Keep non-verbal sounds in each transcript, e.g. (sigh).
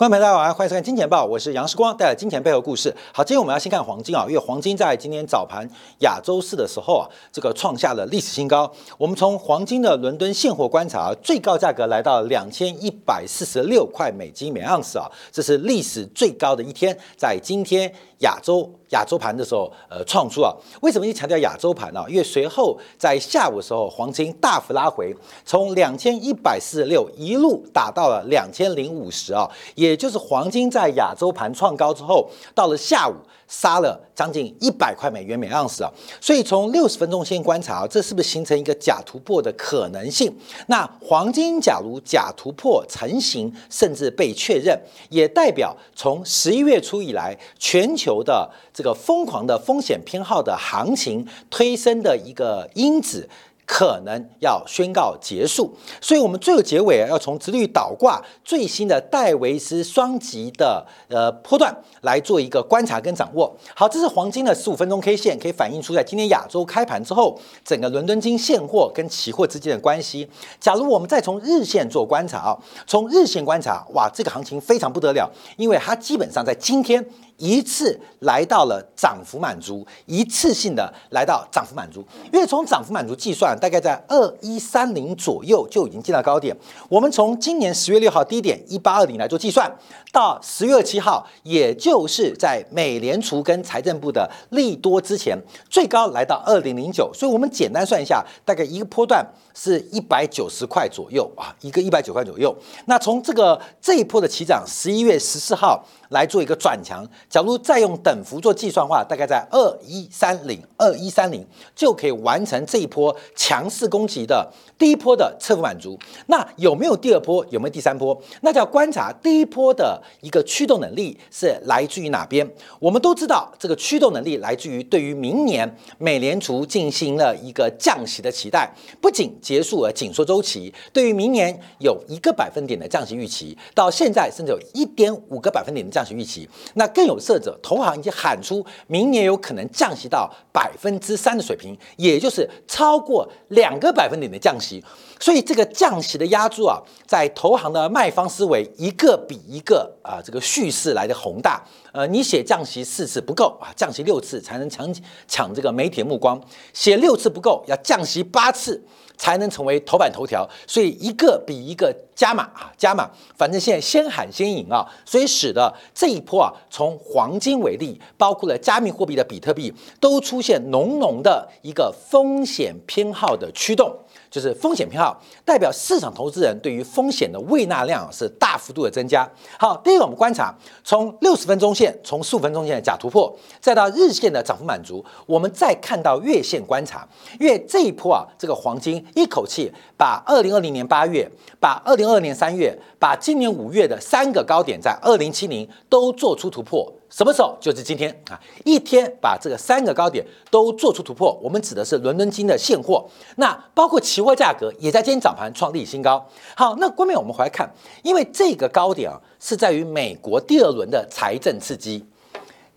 观众朋友大家好，欢迎收看《金钱报》，我是杨世光，带来金钱背后故事。好，今天我们要先看黄金啊，因为黄金在今天早盘亚洲市的时候啊，这个创下了历史新高。我们从黄金的伦敦现货观察，最高价格来到两千一百四十六块美金每盎司啊，这是历史最高的一天，在今天。亚洲亚洲盘的时候，呃，创出啊，为什么一强调亚洲盘呢？因为随后在下午的时候，黄金大幅拉回，从两千一百四十六一路打到了两千零五十啊，也就是黄金在亚洲盘创高之后，到了下午。杀了将近一百块美元每盎司啊，所以从六十分钟先观察啊，这是不是形成一个假突破的可能性？那黄金假如假突破成型，甚至被确认，也代表从十一月初以来，全球的这个疯狂的风险偏好的行情推升的一个因子。可能要宣告结束，所以我们最后结尾，要从直率倒挂最新的戴维斯双极的呃波段来做一个观察跟掌握。好，这是黄金的十五分钟 K 线，可以反映出在今天亚洲开盘之后，整个伦敦金现货跟期货之间的关系。假如我们再从日线做观察啊，从日线观察，哇，这个行情非常不得了，因为它基本上在今天。一次来到了涨幅满足，一次性的来到涨幅满足，因为从涨幅满足计算，大概在二一三零左右就已经见到高点。我们从今年十月六号低点一八二零来做计算，到十月七号，也就是在美联储跟财政部的利多之前，最高来到二零零九。所以我们简单算一下，大概一个波段是一百九十块左右啊，一个一百九块左右。那从这个这一波的起涨，十一月十四号。来做一个转强，假如再用等幅做计算的话，大概在二一三零二一三零就可以完成这一波强势攻击的第一波的侧幅满足。那有没有第二波？有没有第三波？那就要观察第一波的一个驱动能力是来自于哪边？我们都知道，这个驱动能力来自于对于明年美联储进行了一个降息的期待，不仅结束了紧缩周期，对于明年有一个百分点的降息预期，到现在甚至有一点五个百分点的降。降息预期，那更有色者，投行已经喊出明年有可能降息到百分之三的水平，也就是超过两个百分点的降息。所以这个降息的压注啊，在投行的卖方思维，一个比一个啊，这个叙事来的宏大。呃，你写降息四次不够啊，降息六次才能抢抢这个媒体目光，写六次不够，要降息八次。才能成为头版头条，所以一个比一个加码啊，加码，反正现在先喊先赢啊，所以使得这一波啊，从黄金为例，包括了加密货币的比特币，都出现浓浓的一个风险偏好的驱动。就是风险偏好，代表市场投资人对于风险的胃纳量是大幅度的增加。好，第一个我们观察，从六十分钟线，从十五分钟线的假突破，再到日线的涨幅满足，我们再看到月线观察，因为这一波啊，这个黄金一口气把二零二零年八月、把二零二年三月、把今年五月的三个高点在二零七零都做出突破。什么时候？就是今天啊！一天把这个三个高点都做出突破。我们指的是伦敦金的现货，那包括期货价格也在今天早盘创历史新高。好，那关面我们回来看，因为这个高点啊是在于美国第二轮的财政刺激，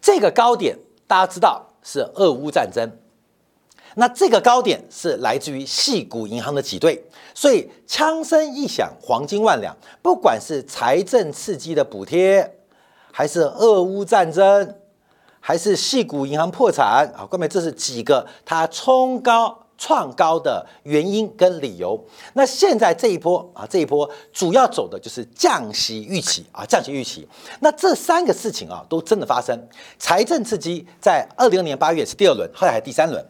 这个高点大家知道是俄乌战争，那这个高点是来自于细股银行的挤兑，所以枪声一响，黄金万两，不管是财政刺激的补贴。还是俄乌战争，还是系股银行破产啊？各位，这是几个它冲高创高的原因跟理由。那现在这一波啊，这一波主要走的就是降息预期啊，降息预期。那这三个事情啊，都真的发生。财政刺激在二零年八月是第二轮，后来还第三轮。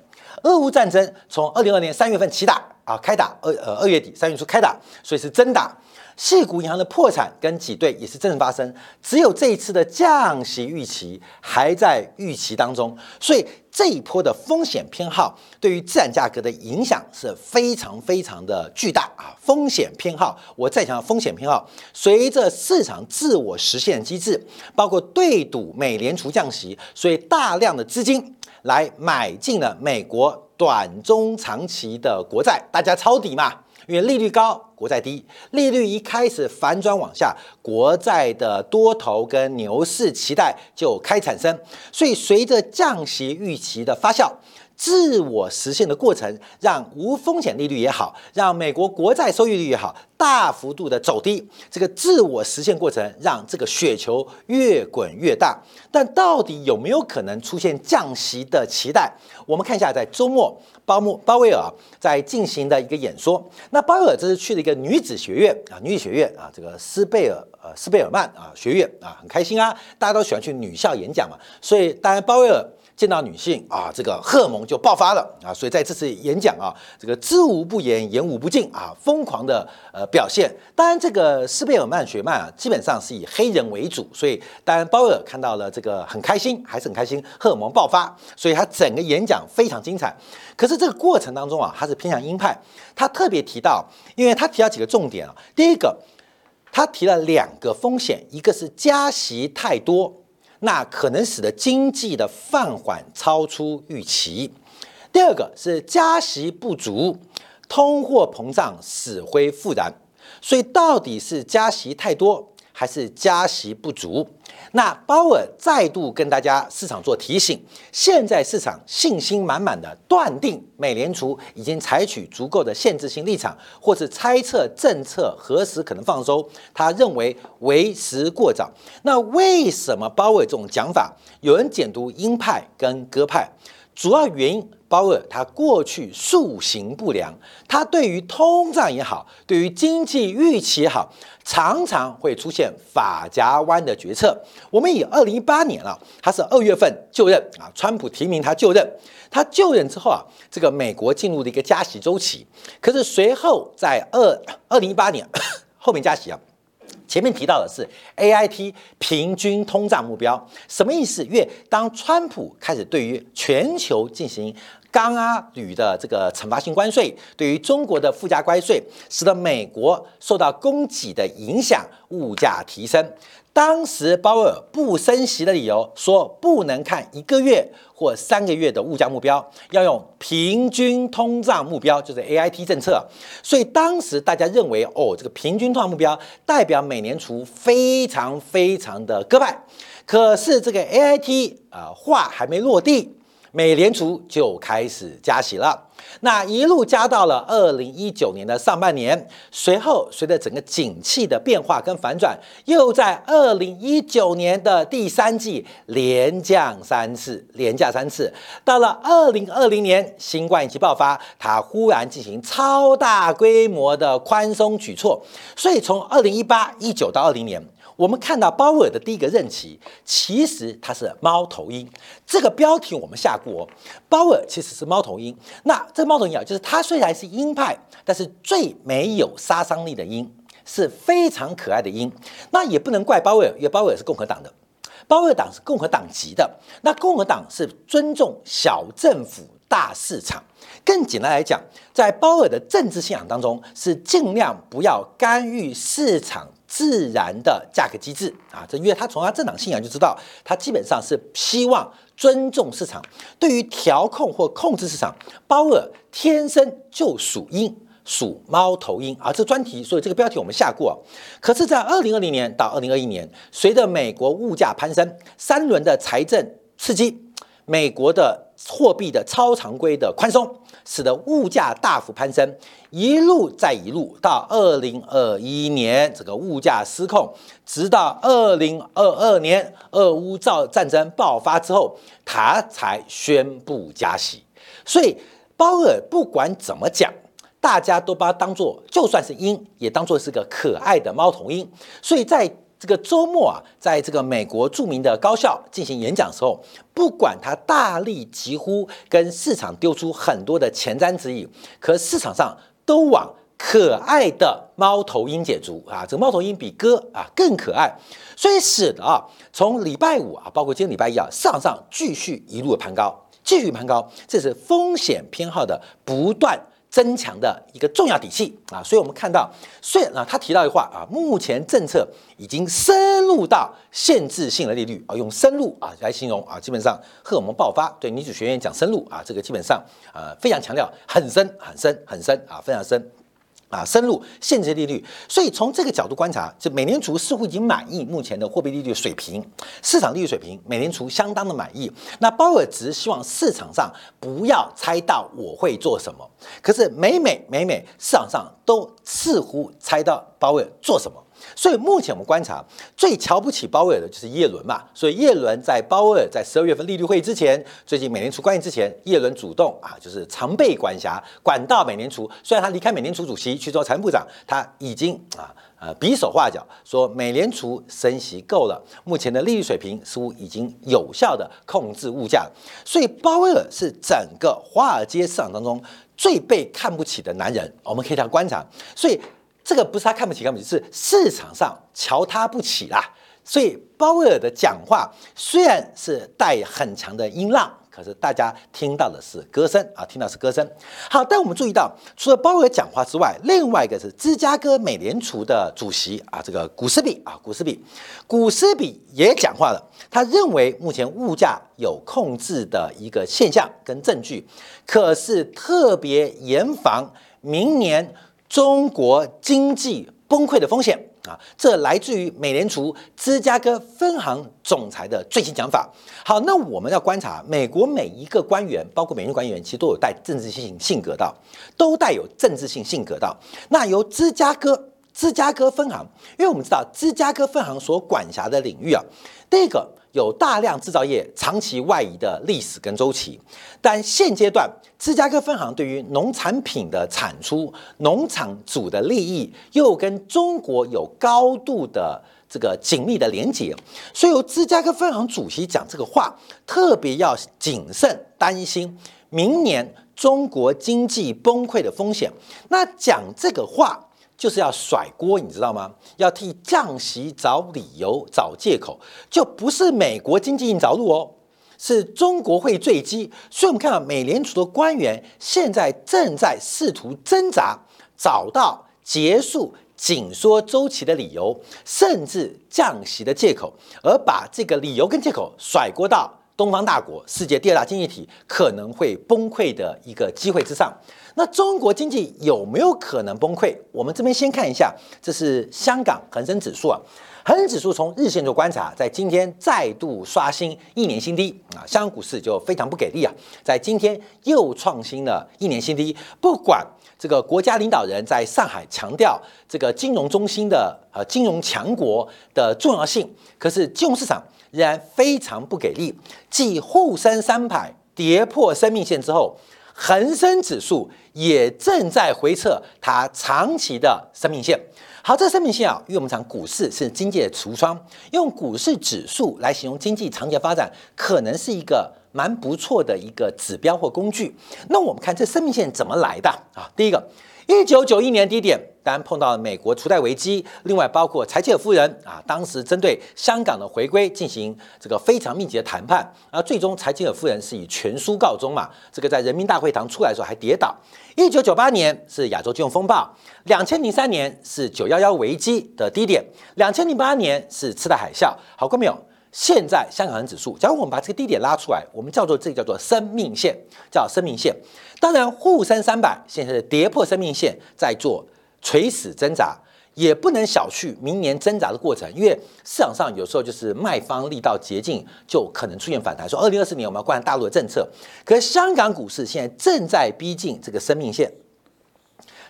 俄乌战争从二零二年三月份起打啊，开打二呃二月底三月初开打，所以是真打。细股银行的破产跟挤兑也是真正发生，只有这一次的降息预期还在预期当中，所以这一波的风险偏好对于资产价格的影响是非常非常的巨大啊！风险偏好，我再强调风险偏好，随着市场自我实现机制，包括对赌美联储降息，所以大量的资金来买进了美国短中长期的国债，大家抄底嘛。因为利率高，国债低，利率一开始反转往下，国债的多头跟牛市期待就开产生，所以随着降息预期的发酵，自我实现的过程，让无风险利率也好，让美国国债收益率也好，大幅度的走低。这个自我实现过程，让这个雪球越滚越大。但到底有没有可能出现降息的期待？我们看一下，在周末，鲍莫鲍威尔在进行的一个演说。那鲍威尔这是去了一个女子学院啊，女子学院啊，这个斯贝尔呃斯贝尔曼啊学院啊，很开心啊，大家都喜欢去女校演讲嘛，所以当然鲍威尔。见到女性啊，这个荷尔蒙就爆发了啊，所以在这次演讲啊，这个知无不言，言无不尽啊，疯狂的呃表现。当然，这个斯贝尔曼学曼啊，基本上是以黑人为主，所以当然鲍威尔看到了这个很开心，还是很开心，荷尔蒙爆发，所以他整个演讲非常精彩。可是这个过程当中啊，他是偏向鹰派，他特别提到，因为他提到几个重点啊，第一个，他提了两个风险，一个是加息太多。那可能使得经济的放缓超出预期。第二个是加息不足，通货膨胀死灰复燃。所以到底是加息太多？还是加息不足？那鲍尔再度跟大家市场做提醒，现在市场信心满满的断定，美联储已经采取足够的限制性立场，或是猜测政策何时可能放松，他认为为时过早。那为什么鲍尔这种讲法？有人解读鹰派跟鸽派。主要原因，鲍尔他过去塑形不良，他对于通胀也好，对于经济预期也好，常常会出现法夹弯的决策。我们以二零一八年啊，他是二月份就任啊，川普提名他就任，他就任之后啊，这个美国进入了一个加息周期，可是随后在二二零一八年 (coughs) 后面加息啊。前面提到的是 A I T 平均通胀目标，什么意思？因为当川普开始对于全球进行钢啊铝的这个惩罚性关税，对于中国的附加关税，使得美国受到供给的影响，物价提升。当时鲍威尔不升息的理由说，不能看一个月或三个月的物价目标，要用平均通胀目标，就是 A I T 政策。所以当时大家认为，哦，这个平均通胀目标代表美联储非常非常的鸽派。可是这个 A I T 啊话还没落地。美联储就开始加息了，那一路加到了二零一九年的上半年，随后随着整个景气的变化跟反转，又在二零一九年的第三季连降三次，连降三次，到了二零二零年新冠疫情爆发，它忽然进行超大规模的宽松举措，所以从二零一八一九到二零年。我们看到鲍尔的第一个任期，其实他是猫头鹰。这个标题我们下过，鲍尔其实是猫头鹰。那这猫头鹰啊，就是他虽然是鹰派，但是最没有杀伤力的鹰，是非常可爱的鹰。那也不能怪鲍尔，因为鲍尔是共和党的，鲍尔党是共和党籍的。那共和党是尊重小政府、大市场。更简单来讲，在鲍尔的政治信仰当中，是尽量不要干预市场。自然的价格机制啊，这因为他从他政党信仰就知道，他基本上是希望尊重市场。对于调控或控制市场，鲍尔天生就属鹰，属猫头鹰啊。这专题，所以这个标题我们下过。可是，在二零二零年到二零二一年，随着美国物价攀升，三轮的财政刺激，美国的货币的超常规的宽松。使得物价大幅攀升，一路再一路到二零二一年，这个物价失控，直到二零二二年俄乌造战争爆发之后，他才宣布加息。所以鲍尔不管怎么讲，大家都把他当做就算是鹰，也当做是个可爱的猫头鹰。所以在这个周末啊，在这个美国著名的高校进行演讲的时候，不管他大力疾呼，跟市场丢出很多的前瞻指引，可市场上都往可爱的猫头鹰解读啊，这个猫头鹰比哥啊更可爱，所以使得啊，从礼拜五啊，包括今天礼拜一啊，市场上继续一路的攀高，继续攀高，这是风险偏好的不断。增强的一个重要底气啊，所以我们看到，虽然啊，他提到的话啊，目前政策已经深入到限制性的利率啊，用深入啊来形容啊，基本上荷尔蒙爆发。对女子学院讲深入啊，这个基本上啊非常强调很深很深很深啊，非常深。啊，深入限制利率，所以从这个角度观察，就美联储似乎已经满意目前的货币利率水平，市场利率水平，美联储相当的满意。那鲍尔只是希望市场上不要猜到我会做什么，可是每每每每市场上都似乎猜到鲍威尔做什么。所以目前我们观察最瞧不起鲍威尔的就是耶伦嘛。所以耶伦在鲍威尔在十二月份利率会议之前，最近美联储关议之前，耶伦主动啊，就是常备管辖管到美联储。虽然他离开美联储主席去做财政部长，他已经啊呃比手画脚说美联储升息够了，目前的利率水平似乎已经有效的控制物价。所以鲍威尔是整个华尔街市场当中最被看不起的男人。我们可以这样观察，所以。这个不是他看不起看不起，是市场上瞧他不起啦。所以鲍威尔的讲话虽然是带很强的音浪，可是大家听到的是歌声啊，听到是歌声。好，但我们注意到，除了鲍威尔讲话之外，另外一个是芝加哥美联储的主席啊，这个古斯比啊，古斯比，古斯比也讲话了。他认为目前物价有控制的一个现象跟证据，可是特别严防明年。中国经济崩溃的风险啊，这来自于美联储芝加哥分行总裁的最新讲法。好，那我们要观察美国每一个官员，包括美联官员，其实都有带政治性性格的，都带有政治性性格的。那由芝加哥芝加哥分行，因为我们知道芝加哥分行所管辖的领域啊，第一个。有大量制造业长期外移的历史跟周期，但现阶段芝加哥分行对于农产品的产出、农场主的利益又跟中国有高度的这个紧密的连结，所以由芝加哥分行主席讲这个话，特别要谨慎，担心明年中国经济崩溃的风险。那讲这个话。就是要甩锅，你知道吗？要替降息找理由、找借口，就不是美国经济硬着陆哦，是中国会坠机。所以，我们看到美联储的官员现在正在试图挣扎，找到结束紧缩周期的理由，甚至降息的借口，而把这个理由跟借口甩锅到东方大国、世界第二大经济体可能会崩溃的一个机会之上。那中国经济有没有可能崩溃？我们这边先看一下，这是香港恒生指数啊，恒生指数从日线做观察，在今天再度刷新一年新低啊，香港股市就非常不给力啊，在今天又创新了一年新低。不管这个国家领导人在上海强调这个金融中心的呃金融强国的重要性，可是金融市场仍然非常不给力。继沪深三百跌破生命线之后。恒生指数也正在回测它长期的生命线。好，这生命线啊，因为我们讲股市是经济的橱窗，用股市指数来形容经济长期发展，可能是一个蛮不错的一个指标或工具。那我们看这生命线怎么来的啊？第一个。一九九一年低点，当然碰到了美国除贷危机，另外包括柴契尔夫人啊，当时针对香港的回归进行这个非常密集的谈判，而最终柴契尔夫人是以全输告终嘛。这个在人民大会堂出来的时候还跌倒。一九九八年是亚洲金融风暴，两千零三年是九幺幺危机的低点，两千零八年是次贷海啸。好过没有？现在香港指数，假如我们把这个低点拉出来，我们叫做这个叫做生命线，叫生命线。当然，沪深三百现在是跌破生命线，在做垂死挣扎，也不能小觑明年挣扎的过程，因为市场上有时候就是卖方力道竭尽，就可能出现反弹。说二零二四年我们要观察大陆的政策，可是香港股市现在正在逼近这个生命线，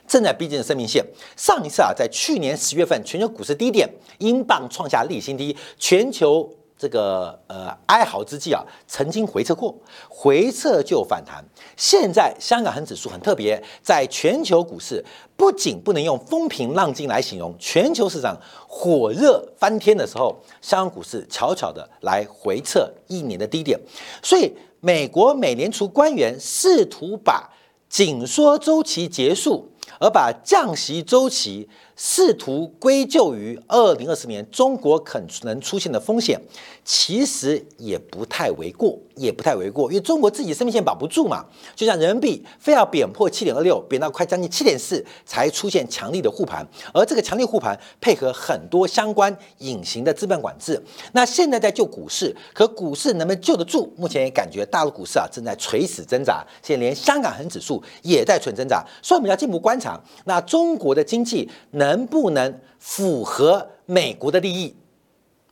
正在逼近生命线。上一次啊，在去年十月份，全球股市低点，英镑创下历史新低，全球。这个呃哀嚎之际啊，曾经回撤过，回撤就反弹。现在香港恒指数很特别，在全球股市不仅不能用风平浪静来形容，全球市场火热翻天的时候，香港股市悄悄的来回撤一年的低点。所以，美国美联储官员试图把紧缩周期结束，而把降息周期。试图归咎于二零二四年中国可能出现的风险，其实也不太为过，也不太为过，因为中国自己生命线保不住嘛。就像人民币非要贬破七点二六，贬到快将近七点四，才出现强力的护盘，而这个强力护盘配合很多相关隐形的资本管制。那现在在救股市，可股市能不能救得住？目前也感觉大陆股市啊正在垂死挣扎，现在连香港恒指数也在存挣扎，所以我们要进一步观察。那中国的经济能能不能符合美国的利益，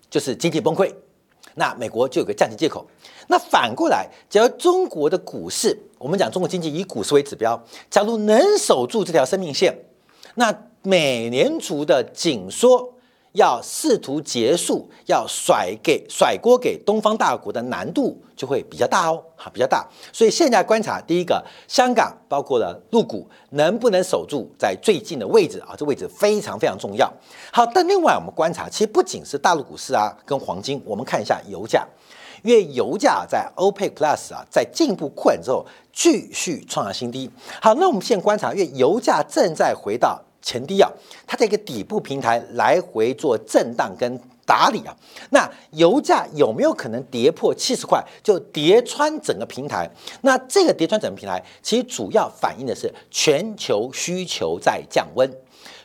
就是经济崩溃，那美国就有个降息借口。那反过来，假如中国的股市，我们讲中国经济以股市为指标，假如能守住这条生命线，那美联储的紧缩。要试图结束，要甩给甩锅给东方大国的难度就会比较大哦，哈，比较大。所以现在观察，第一个，香港包括了陆股能不能守住在最近的位置啊？这位置非常非常重要。好，但另外我们观察，其实不仅是大陆股市啊，跟黄金，我们看一下油价，因为油价在 OPEC Plus 啊，在进一步扩展之后，继续创下新低。好，那我们现在观察，因为油价正在回到。前低啊，它在一个底部平台来回做震荡跟打理啊，那油价有没有可能跌破七十块，就跌穿整个平台？那这个跌穿整个平台，其实主要反映的是全球需求在降温，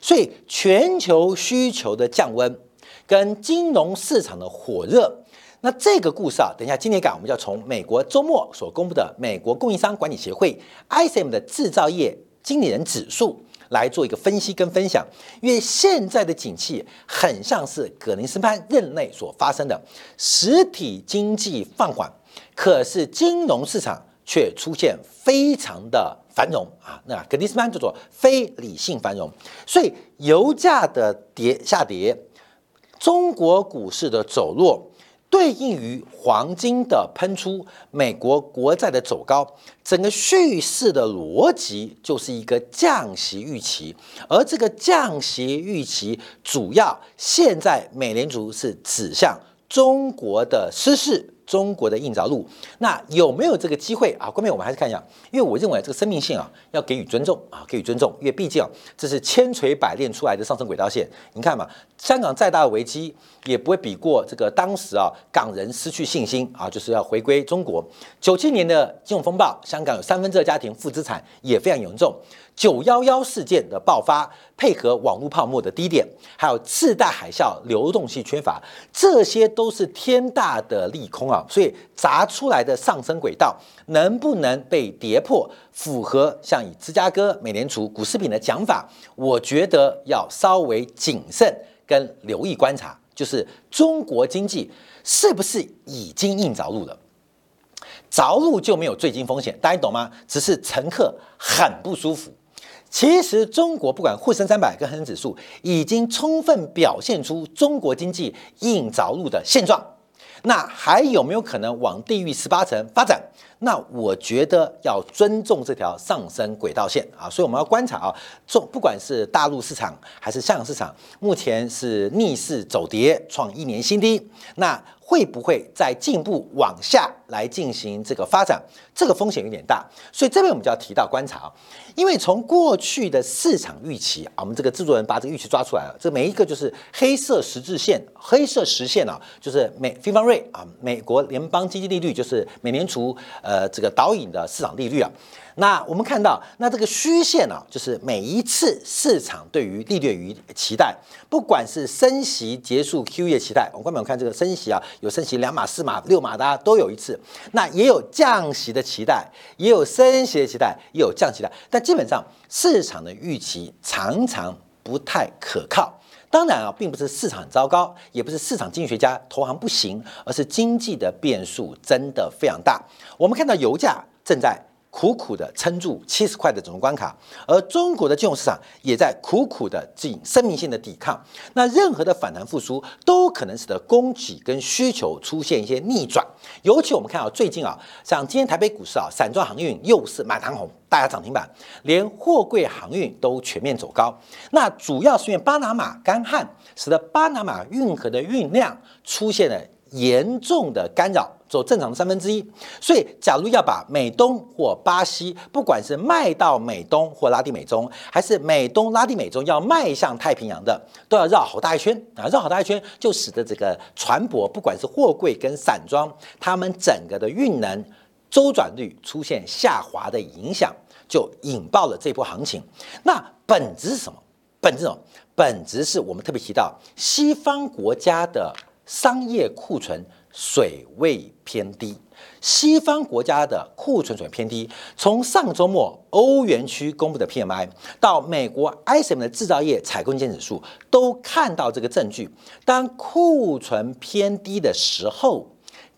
所以全球需求的降温跟金融市场的火热，那这个故事啊，等一下今天讲，我们就要从美国周末所公布的美国供应商管理协会 ISM 的制造业经理人指数。来做一个分析跟分享，因为现在的景气很像是葛林斯潘任内所发生的实体经济放缓，可是金融市场却出现非常的繁荣啊。那葛林斯潘叫做非理性繁荣，所以油价的跌下跌，中国股市的走弱。对应于黄金的喷出，美国国债的走高，整个叙事的逻辑就是一个降息预期，而这个降息预期主要现在美联储是指向中国的失势。中国的硬着陆，那有没有这个机会啊？关键我们还是看一下，因为我认为这个生命线啊要给予尊重啊，给予尊重，因为毕竟啊这是千锤百炼出来的上升轨道线。你看嘛，香港再大的危机也不会比过这个当时啊港人失去信心啊，就是要回归中国。九七年的金融风暴，香港有三分之二家庭负资产，也非常严重。九幺幺事件的爆发，配合网络泡沫的低点，还有次贷海啸流动性缺乏，这些都是天大的利空啊！所以砸出来的上升轨道能不能被跌破，符合像以芝加哥美联储股市品的讲法，我觉得要稍微谨慎跟留意观察，就是中国经济是不是已经硬着陆了？着陆就没有最金风险，大家懂吗？只是乘客很不舒服。其实，中国不管沪深三百跟恒生指数，已经充分表现出中国经济硬着陆的现状。那还有没有可能往地狱十八层发展？那我觉得要尊重这条上升轨道线啊，所以我们要观察啊，中不管是大陆市场还是香港市场，目前是逆势走跌，创一年新低。那会不会再进一步往下来进行这个发展？这个风险有点大，所以这边我们就要提到观察啊，因为从过去的市场预期啊，我们这个制作人把这个预期抓出来了，这每一个就是黑色十字线，黑色实线啊，就是美非方瑞啊，美国联邦基金利率就是美联储呃这个导引的市场利率啊。那我们看到，那这个虚线呢，就是每一次市场对于利率与期待，不管是升息结束 Q E 期待，我们观众看这个升息啊，有升息两码、四码、六码的都有一次，那也有降息的期待，也有升息的期待，也有降息的，但基本上市场的预期常常不太可靠。当然啊，并不是市场很糟糕，也不是市场经济学家投行不行，而是经济的变数真的非常大。我们看到油价正在。苦苦的撑住七十块的总关卡，而中国的金融市场也在苦苦的进生命性的抵抗。那任何的反弹复苏都可能使得供给跟需求出现一些逆转。尤其我们看到最近啊，像今天台北股市啊，散装航运又是满堂红，大家涨停板，连货柜航运都全面走高。那主要是因为巴拿马干旱，使得巴拿马运河的运量出现了严重的干扰。走正常的三分之一，所以假如要把美东或巴西，不管是卖到美东或拉丁美洲，还是美东拉丁美洲要迈向太平洋的，都要绕好大一圈啊！绕好大一圈，就使得这个船舶，不管是货柜跟散装，它们整个的运能周转率出现下滑的影响，就引爆了这波行情。那本质是什么？本质什么？本质是我们特别提到西方国家的商业库存水位偏低。西方国家的库存水偏低，从上周末欧元区公布的 PMI 到美国 ISM 的制造业采购经理指数，都看到这个证据。当库存偏低的时候，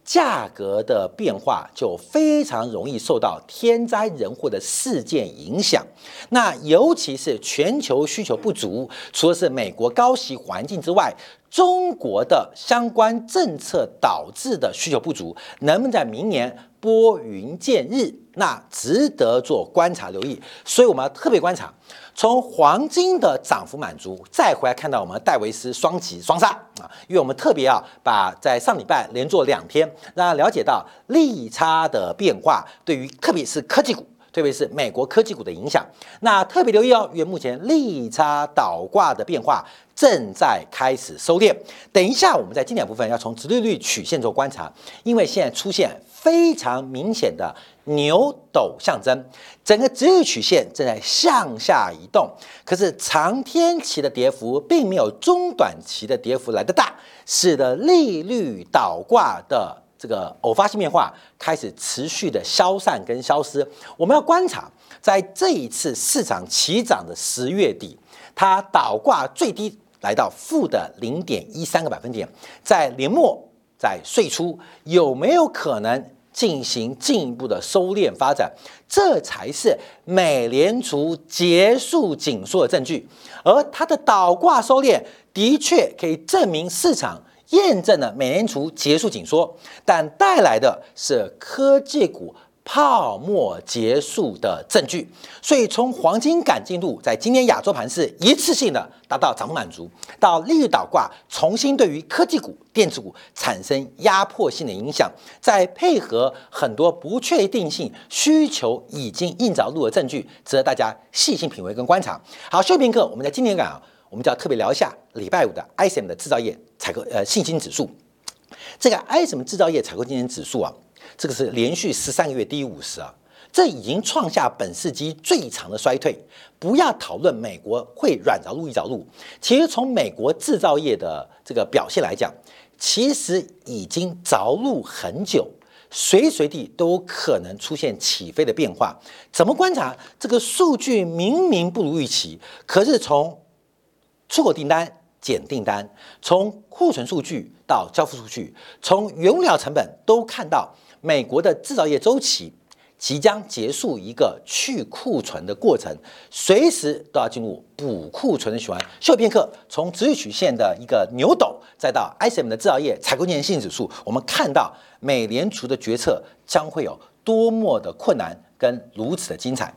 价格的变化就非常容易受到天灾人祸的事件影响。那尤其是全球需求不足，除了是美国高息环境之外，中国的相关政策导致的需求不足，能不能在明年拨云见日？那值得做观察留意。所以我们要特别观察。从黄金的涨幅满足，再回来看到我们戴维斯双击双杀啊，因为我们特别啊把在上礼拜连做两天，让了解到利差的变化对于特别是科技股，特别是美国科技股的影响。那特别留意哦，因为目前利差倒挂的变化正在开始收敛。等一下我们在经典部分要从直利率曲线做观察，因为现在出现非常明显的。牛斗象征，整个直率曲线正在向下移动，可是长天期的跌幅并没有中短期的跌幅来得大，使得利率倒挂的这个偶发性变化开始持续的消散跟消失。我们要观察，在这一次市场齐涨的十月底，它倒挂最低来到负的零点一三个百分点，在年末在岁初有没有可能？进行进一步的收敛发展，这才是美联储结束紧缩的证据。而它的倒挂收敛的确可以证明市场验证了美联储结束紧缩，但带来的是科技股。泡沫结束的证据，所以从黄金赶进度在今天亚洲盘是一次性的达到涨幅满足，到利率倒挂重新对于科技股、电子股产生压迫性的影响，再配合很多不确定性需求已经硬着陆的证据，值得大家细心品味跟观察。好，休平课，我们在今天讲，我们就要特别聊一下礼拜五的 ISM 的制造业采购呃信心指数，这个 ISM 制造业采购经理指数啊。这个是连续十三个月低于五十啊，这已经创下本世纪最长的衰退。不要讨论美国会软着陆、硬着陆，其实从美国制造业的这个表现来讲，其实已经着陆很久，随时随地都可能出现起飞的变化。怎么观察这个数据？明明不如预期，可是从出口订单减订单，从库存数据到交付数据，从原物料成本都看到。美国的制造业周期即将结束一个去库存的过程，随时都要进入补库存的循环。休片刻，从直率曲线的一个牛斗，再到 ISM 的制造业采购经理信指数，我们看到美联储的决策将会有多么的困难跟如此的精彩。